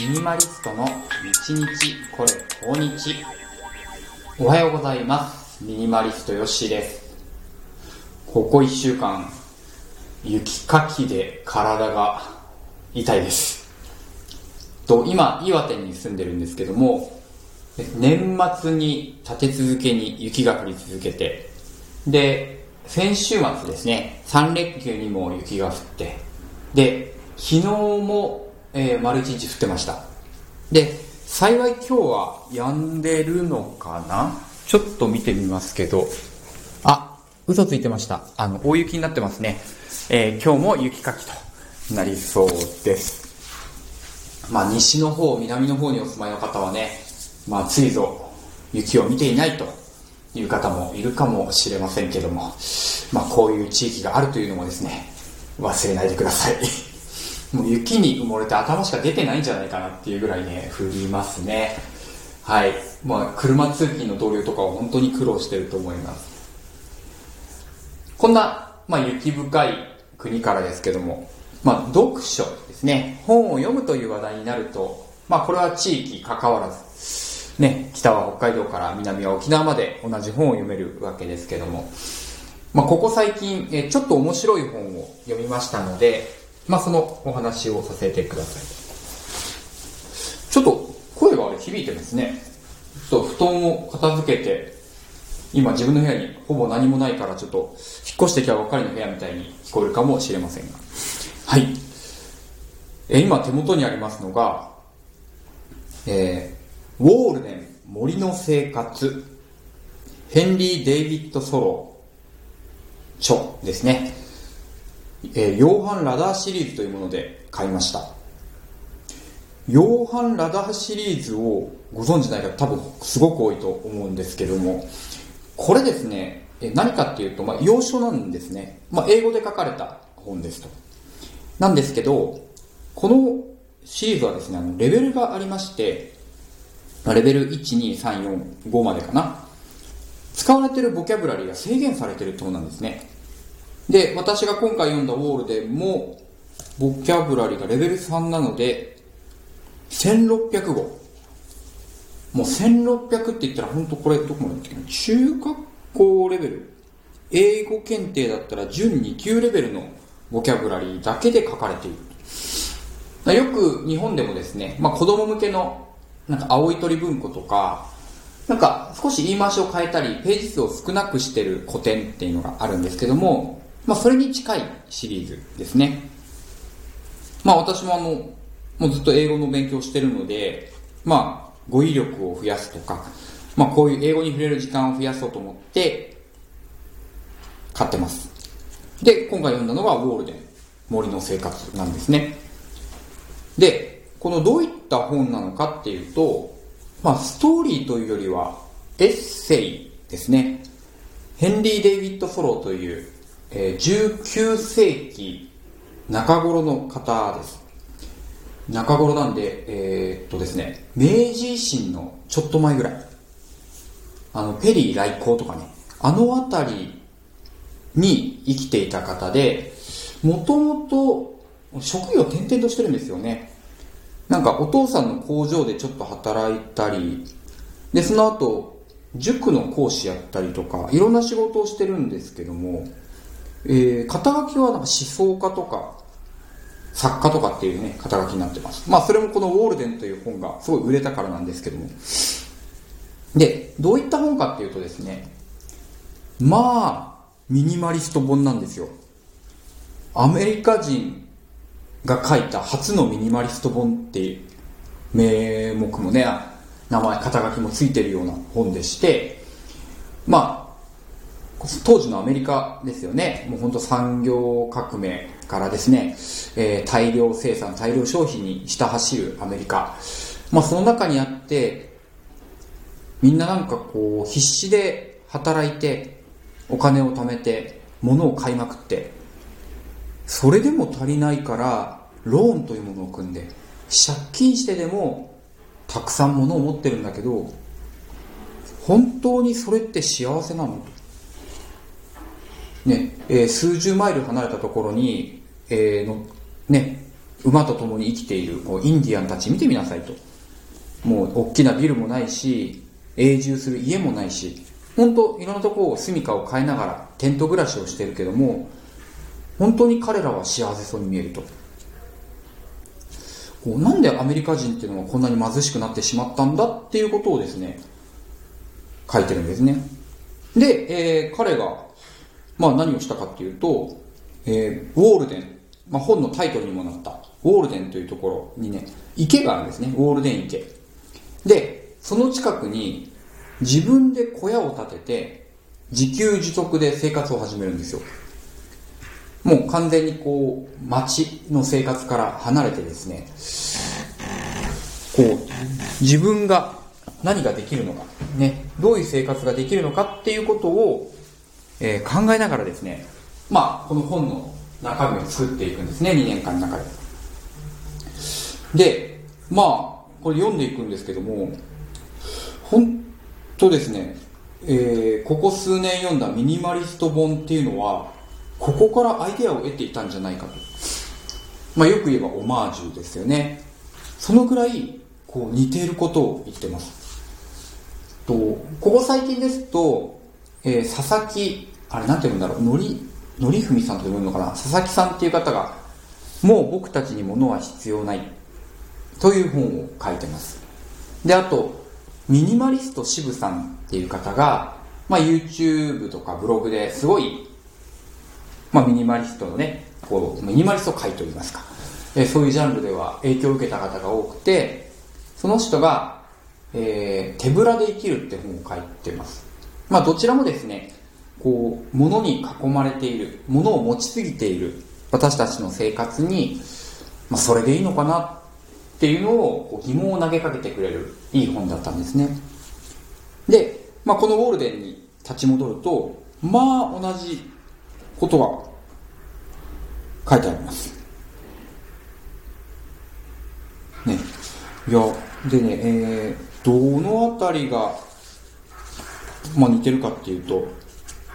ミニマリストの1日これ今日。おはようございます。ミニマリストよしです。ここ1週間雪かきで体が痛いです。と今岩手に住んでるんですけども年末に立て続けに雪が降り続けてで先週末ですね3連休にも雪が降ってで昨日も、えー、丸一日降ってました。で幸い今日は止んでるのかな？ちょっと見てみますけど。あ嘘ついてました。あの大雪になってますね、えー、今日も雪かきとなりそうです。まあ西の方南の方にお住まいの方はねまあついぞ雪を見ていないという方もいるかもしれませんけども、まあ、こういう地域があるというのもですね忘れないでください。もう雪に埋もれて頭しか出てないんじゃないかなっていうぐらいね降りますね。はい。まあ車通勤の同僚とかは本当に苦労してると思います。こんな、まあ、雪深い国からですけども、まあ、読書ですね。本を読むという話題になると、まあ、これは地域関わらずね、北は北海道から南は沖縄まで同じ本を読めるわけですけども、まあ、ここ最近、えちょっと面白い本を読みましたので、まあ、そのお話をさせてください。ちょっと声があれ響いてますね。ちょっと布団を片付けて、今自分の部屋にほぼ何もないからちょっと引っ越してきたばっかりの部屋みたいに聞こえるかもしれませんが。はい。え今手元にありますのが、えウォールデン森の生活ヘンリー・デイビッド・ソロー著ですね、え、ヨーハン・ラダーシリーズというもので買いましたヨーハン・ラダーシリーズをご存知ない方多分すごく多いと思うんですけどもこれですね何かっていうと、まあ、洋書なんですね、まあ、英語で書かれた本ですとなんですけどこのシリーズはですねあのレベルがありましてレベル1、2、3、4、5までかな。使われてるボキャブラリーが制限されてるってことなんですね。で、私が今回読んだウォールでも、ボキャブラリーがレベル3なので、1600語。もう1600って言ったら本当これどこまで言って中学校レベル。英語検定だったら準2級レベルのボキャブラリーだけで書かれている。よく日本でもですね、まあ子供向けのなんか青い鳥文庫とか、なんか少し言い回しを変えたり、ページ数を少なくしてる古典っていうのがあるんですけども、まあそれに近いシリーズですね。まあ私もあの、もうずっと英語の勉強してるので、まあ語彙力を増やすとか、まあこういう英語に触れる時間を増やそうと思って、買ってます。で、今回読んだのがウォールデン、森の生活なんですね。で、このどういった本なのかっていうと、まあ、ストーリーというよりはエッセイですね。ヘンリー・デイビッド・ソローという、えー、19世紀中頃の方です。中頃なんで、えー、っとですね、明治維新のちょっと前ぐらい。あの、ペリー来航とかね、あの辺りに生きていた方で、もともと職業転々としてるんですよね。なんかお父さんの工場でちょっと働いたり、で、その後、塾の講師やったりとか、いろんな仕事をしてるんですけども、えー、肩書きはなんか思想家とか、作家とかっていうね、肩書きになってます。まあ、それもこのウォールデンという本がすごい売れたからなんですけども。で、どういった本かっていうとですね、まあ、ミニマリスト本なんですよ。アメリカ人が書いた初のミニマリスト本っていう名目もね、名前、肩書きもついてるような本でして、まあ、当時のアメリカですよね、もう本当産業革命からですね、えー、大量生産、大量消費に下走るアメリカ。まあその中にあって、みんななんかこう必死で働いて、お金を貯めて、物を買いまくって、それでも足りないからローンというものを組んで借金してでもたくさん物を持ってるんだけど本当にそれって幸せなの？ね、えー、数十マイル離れたところに、えー、のね馬と共に生きているこうインディアンたち見てみなさいと。もう大きなビルもないし、永住する家もないし、本当いろんなところを住みかを変えながらテント暮らしをしてるけども、本当に彼らは幸せそうに見えると。こうなんでアメリカ人っていうのはこんなに貧しくなってしまったんだっていうことをですね、書いてるんですね。で、えー、彼が、まあ何をしたかっていうと、えー、ウォールデン、まあ本のタイトルにもなった、ウォールデンというところにね、池があるんですね。ウォールデン池。で、その近くに自分で小屋を建てて、自給自足で生活を始めるんですよ。もう完全にこう、街の生活から離れてですね、こう、自分が何ができるのか、ね、どういう生活ができるのかっていうことを、えー、考えながらですね、まあ、この本の中身を作っていくんですね、2年間の中で。で、まあ、これ読んでいくんですけども、本当ですね、えー、ここ数年読んだミニマリスト本っていうのは、ここからアイデアを得ていたんじゃないかと。まあ、よく言えばオマージュですよね。そのくらい、こう似ていることを言ってます。と、ここ最近ですと、えー、佐々木、あれなんて言うんだろう、のり、のりふみさんと呼ぶのかな佐々木さんっていう方が、もう僕たちに物は必要ない。という本を書いてます。で、あと、ミニマリスト渋さんっていう方が、まあ、YouTube とかブログですごいまあ、ミニマリストのね、こう、ミニマリスト界といいますか、えー、そういうジャンルでは影響を受けた方が多くて、その人が、えー、手ぶらで生きるって本を書いてます。まあ、どちらもですね、こう、物に囲まれている、物を持ちすぎている私たちの生活に、まあ、それでいいのかなっていうのを疑問を投げかけてくれるいい本だったんですね。で、まあ、このウォールデンに立ち戻ると、まあ同じことが書いてあります。ね。いや、でね、えー、どのあたりが、まあ似てるかっていうと、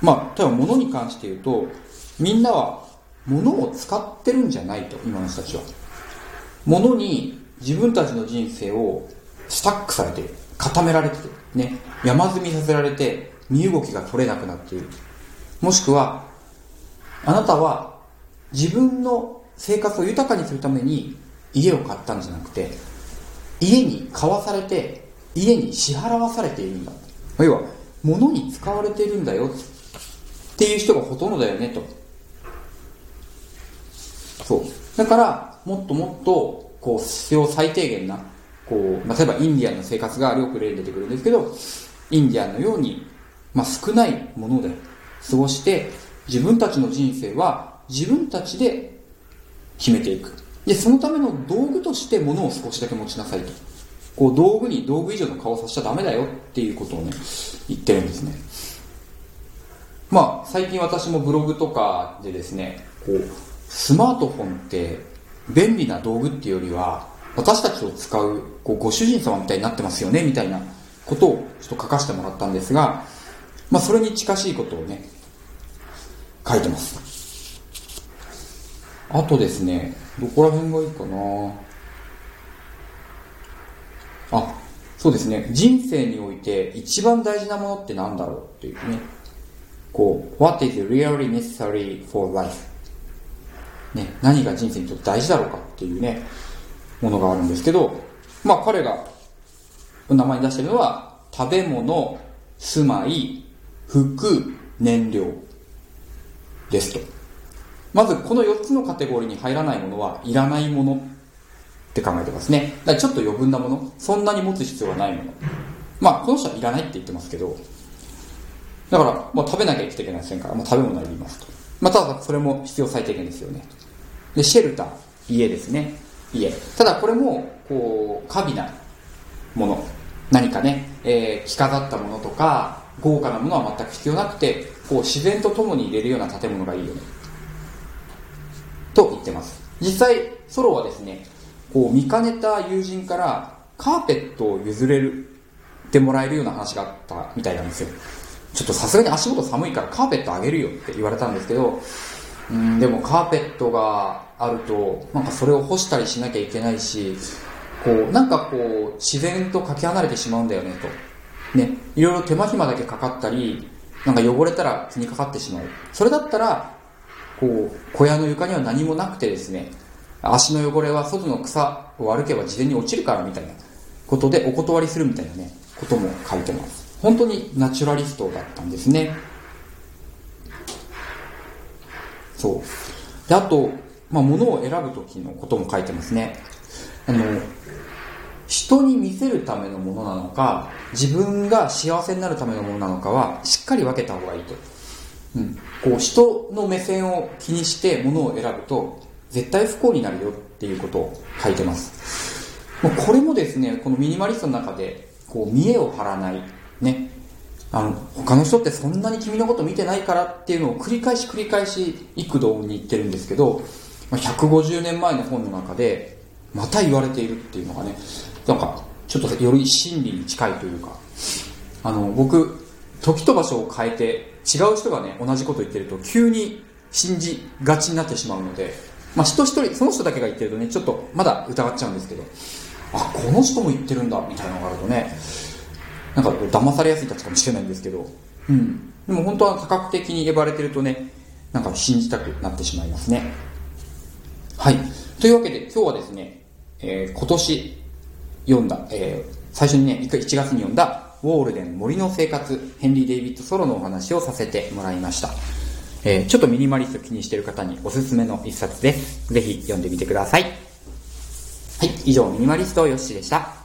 まあ、例えば物に関して言うと、みんなは物を使ってるんじゃないと、今の人たちは。物に自分たちの人生をスタックされて固められてね、山積みさせられて、身動きが取れなくなっている。もしくは、あなたは自分の生活を豊かにするために家を買ったんじゃなくて、家に買わされて、家に支払わされているんだ。要は、物に使われているんだよっていう人がほとんどだよねと。そう。だから、もっともっと、こう、必要最低限な、こう、例えばインディアンの生活がよく例に出てくるんですけど、インディアンのように、まあ、少ないもので過ごして、自分たちの人生は自分たちで決めていく。で、そのための道具として物を少しだけ持ちなさいと。こう、道具に道具以上の顔をさせちゃダメだよっていうことをね、言ってるんですね。まあ、最近私もブログとかでですね、こう、スマートフォンって便利な道具っていうよりは、私たちを使う、こう、ご主人様みたいになってますよね、みたいなことをちょっと書かせてもらったんですが、まあ、それに近しいことをね、書いてます。あとですね、どこら辺がいいかなあ、そうですね。人生において一番大事なものって何だろうっていうね。こう、what is really necessary for life? ね、何が人生にとって大事だろうかっていうね、ものがあるんですけど、まあ彼が名前に出してるのは、食べ物、住まい、服、燃料。ですと。まずこの4つのカテゴリーに入らないものはいらないものって考えてますね。だからちょっと余分なもの、そんなに持つ必要がないもの。まあこの人はいらないって言ってますけど、だから、まあ、食べなきゃ生きていけませんから、まあ、食べ物はいりますと。まあ、ただそれも必要最低限ですよね。で、シェルター、家ですね。家。ただこれも、こう、過敏なもの。何かね、えー、着飾ったものとか、豪華なものは全く必要なくて、こう自然と共に入れるような建物がいいよね。と言ってます。実際、ソロはですね、こう見かねた友人からカーペットを譲れるってもらえるような話があったみたいなんですよ。ちょっとさすがに足元寒いからカーペットあげるよって言われたんですけど、うん、でもカーペットがあると、なんかそれを干したりしなきゃいけないし、こう、なんかこう、自然とかけ離れてしまうんだよね、と。ね、いろいろ手間暇だけかかったり、なんか汚れたら気にかかってしまう。それだったら、こう、小屋の床には何もなくてですね、足の汚れは外の草を歩けば自然に落ちるからみたいなことでお断りするみたいなね、ことも書いてます。本当にナチュラリストだったんですね。そう。で、あと、まあ、物を選ぶ時のことも書いてますね。あの、人に見せるためのものなのか、自分が幸せになるためのものなのかは、しっかり分けた方がいいと。うん。こう、人の目線を気にして物を選ぶと、絶対不幸になるよっていうことを書いてます。もうこれもですね、このミニマリストの中で、こう、見栄を張らない、ね、あの、他の人ってそんなに君のこと見てないからっていうのを繰り返し繰り返し幾度に言ってるんですけど、150年前の本の中で、また言われているっていうのがね、なんか、ちょっとより真理に近いというか、あの、僕、時と場所を変えて、違う人がね、同じこと言ってると、急に信じがちになってしまうので、まあ、人一人、その人だけが言ってるとね、ちょっとまだ疑っちゃうんですけど、あ、この人も言ってるんだ、みたいなのがあるとね、なんか騙されやすいたちかもしれないんですけど、うん。でも本当は多角的に言われてるとね、なんか信じたくなってしまいますね。はい。というわけで今日はですね、えー、今年読んだ、えー、最初にね、1月に読んだ、ウォールデン森の生活、ヘンリー・デイビッド・ソロのお話をさせてもらいました。えー、ちょっとミニマリスト気にしてる方におすすめの一冊です。ぜひ読んでみてください。はい、以上ミニマリストよしでした。